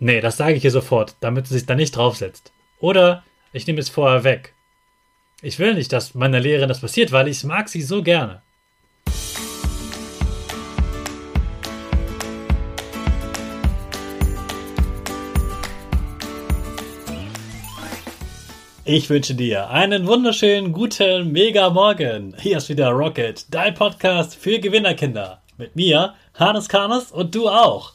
Nee, das sage ich ihr sofort, damit sie sich da nicht draufsetzt. Oder ich nehme es vorher weg. Ich will nicht, dass meiner Lehrerin das passiert, weil ich mag sie so gerne. Ich wünsche dir einen wunderschönen guten Mega Morgen. Hier ist wieder Rocket, dein Podcast für Gewinnerkinder. Mit mir, Hannes Karnes und du auch.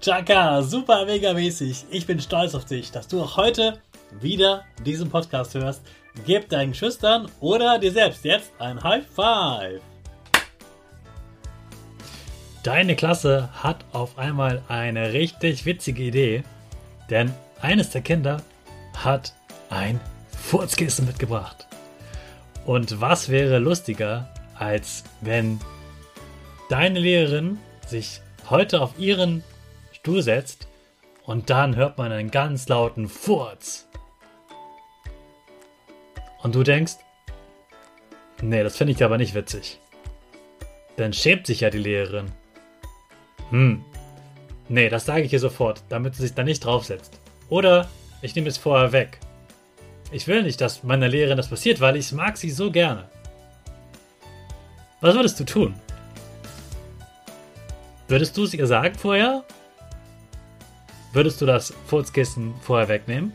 Chaka, super mega mäßig. Ich bin stolz auf dich, dass du auch heute wieder diesen Podcast hörst. Gib deinen Schüchtern oder dir selbst jetzt ein High Five. Deine Klasse hat auf einmal eine richtig witzige Idee, denn eines der Kinder hat ein Furzkissen mitgebracht. Und was wäre lustiger, als wenn deine Lehrerin sich heute auf ihren Stuhl setzt und dann hört man einen ganz lauten Furz. Und du denkst, nee, das finde ich aber nicht witzig. Dann schämt sich ja die Lehrerin. Hm, nee, das sage ich ihr sofort, damit sie sich da nicht draufsetzt. Oder ich nehme es vorher weg. Ich will nicht, dass meiner Lehrerin das passiert, weil ich mag sie so gerne. Was würdest du tun? Würdest du es ihr sagen vorher? Würdest du das Furzkissen vorher wegnehmen?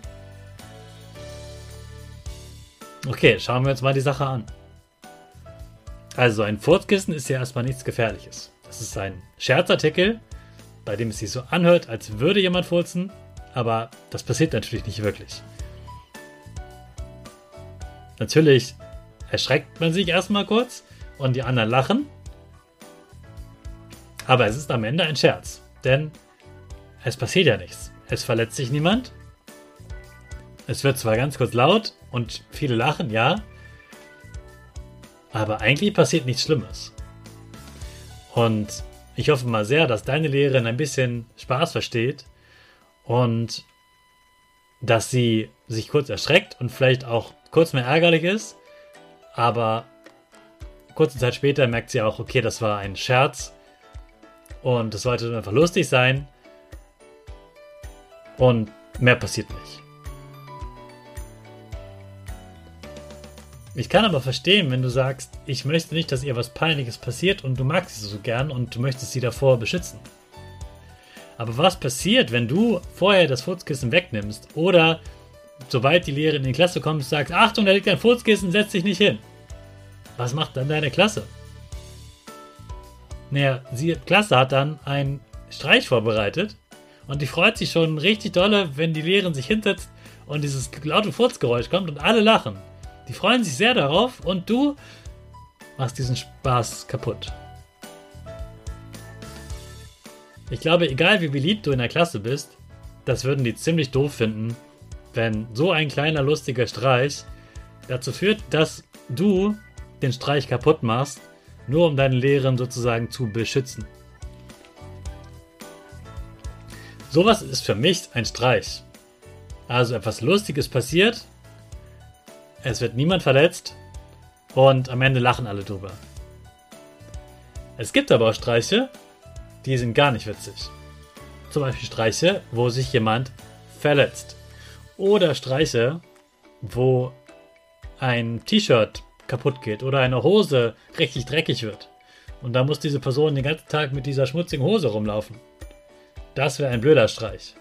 Okay, schauen wir uns mal die Sache an. Also ein Furzkissen ist ja erstmal nichts Gefährliches. Das ist ein Scherzartikel, bei dem es sich so anhört, als würde jemand furzen, aber das passiert natürlich nicht wirklich. Natürlich erschreckt man sich erstmal kurz und die anderen lachen, aber es ist am Ende ein Scherz, denn es passiert ja nichts. Es verletzt sich niemand. Es wird zwar ganz kurz laut und viele lachen, ja. Aber eigentlich passiert nichts Schlimmes. Und ich hoffe mal sehr, dass deine Lehrerin ein bisschen Spaß versteht und dass sie sich kurz erschreckt und vielleicht auch kurz mehr ärgerlich ist. Aber kurze Zeit später merkt sie auch, okay, das war ein Scherz und es sollte einfach lustig sein. Und mehr passiert nicht. Ich kann aber verstehen, wenn du sagst, ich möchte nicht, dass ihr was Peinliches passiert und du magst sie so gern und du möchtest sie davor beschützen. Aber was passiert, wenn du vorher das Furzkissen wegnimmst oder sobald die Lehrerin in die Klasse kommt, sagst, Achtung, da liegt ein Furzkissen, setz dich nicht hin. Was macht dann deine Klasse? Naja, die Klasse hat dann ein Streich vorbereitet und die freut sich schon richtig dolle, wenn die Lehrerin sich hinsetzt und dieses laute Furzgeräusch kommt und alle lachen. Die freuen sich sehr darauf und du machst diesen Spaß kaputt. Ich glaube, egal wie beliebt du in der Klasse bist, das würden die ziemlich doof finden, wenn so ein kleiner lustiger Streich dazu führt, dass du den Streich kaputt machst, nur um deine Lehrerin sozusagen zu beschützen. Sowas ist für mich ein Streich. Also etwas Lustiges passiert, es wird niemand verletzt und am Ende lachen alle drüber. Es gibt aber auch Streiche, die sind gar nicht witzig. Zum Beispiel Streiche, wo sich jemand verletzt. Oder Streiche, wo ein T-Shirt kaputt geht oder eine Hose richtig dreckig wird. Und da muss diese Person den ganzen Tag mit dieser schmutzigen Hose rumlaufen. Das wäre ein blöder Streich.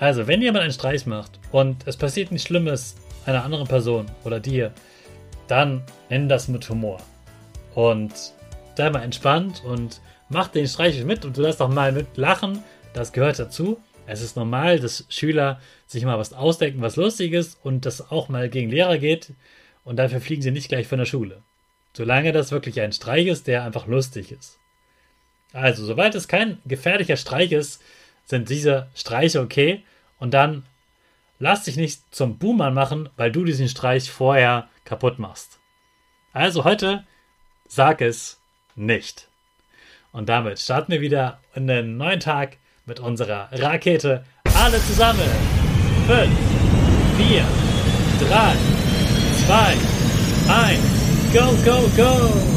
Also, wenn jemand einen Streich macht und es passiert nichts Schlimmes einer anderen Person oder dir, dann nenn das mit Humor. Und sei mal entspannt und mach den Streich mit und du lässt auch mal mit lachen. Das gehört dazu. Es ist normal, dass Schüler sich mal was ausdenken, was lustig ist und das auch mal gegen Lehrer geht und dafür fliegen sie nicht gleich von der Schule. Solange das wirklich ein Streich ist, der einfach lustig ist. Also, sobald es kein gefährlicher Streich ist, sind diese Streiche okay und dann lass dich nicht zum Boomer machen, weil du diesen Streich vorher kaputt machst. Also heute sag es nicht. Und damit starten wir wieder in den neuen Tag mit unserer Rakete. Alle zusammen. 5, 4, 3, 2, 1. Go, go, go!